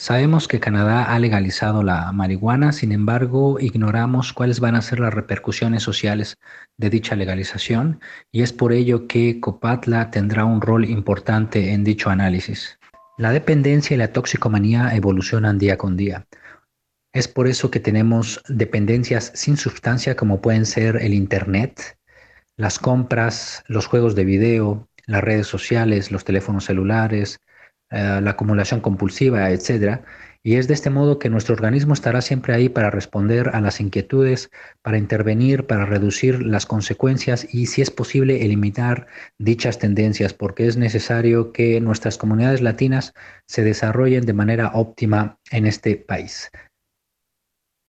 Sabemos que Canadá ha legalizado la marihuana, sin embargo, ignoramos cuáles van a ser las repercusiones sociales de dicha legalización y es por ello que Copatla tendrá un rol importante en dicho análisis. La dependencia y la toxicomanía evolucionan día con día. Es por eso que tenemos dependencias sin sustancia como pueden ser el Internet, las compras, los juegos de video, las redes sociales, los teléfonos celulares, eh, la acumulación compulsiva, etc. Y es de este modo que nuestro organismo estará siempre ahí para responder a las inquietudes, para intervenir, para reducir las consecuencias y, si es posible, eliminar dichas tendencias, porque es necesario que nuestras comunidades latinas se desarrollen de manera óptima en este país.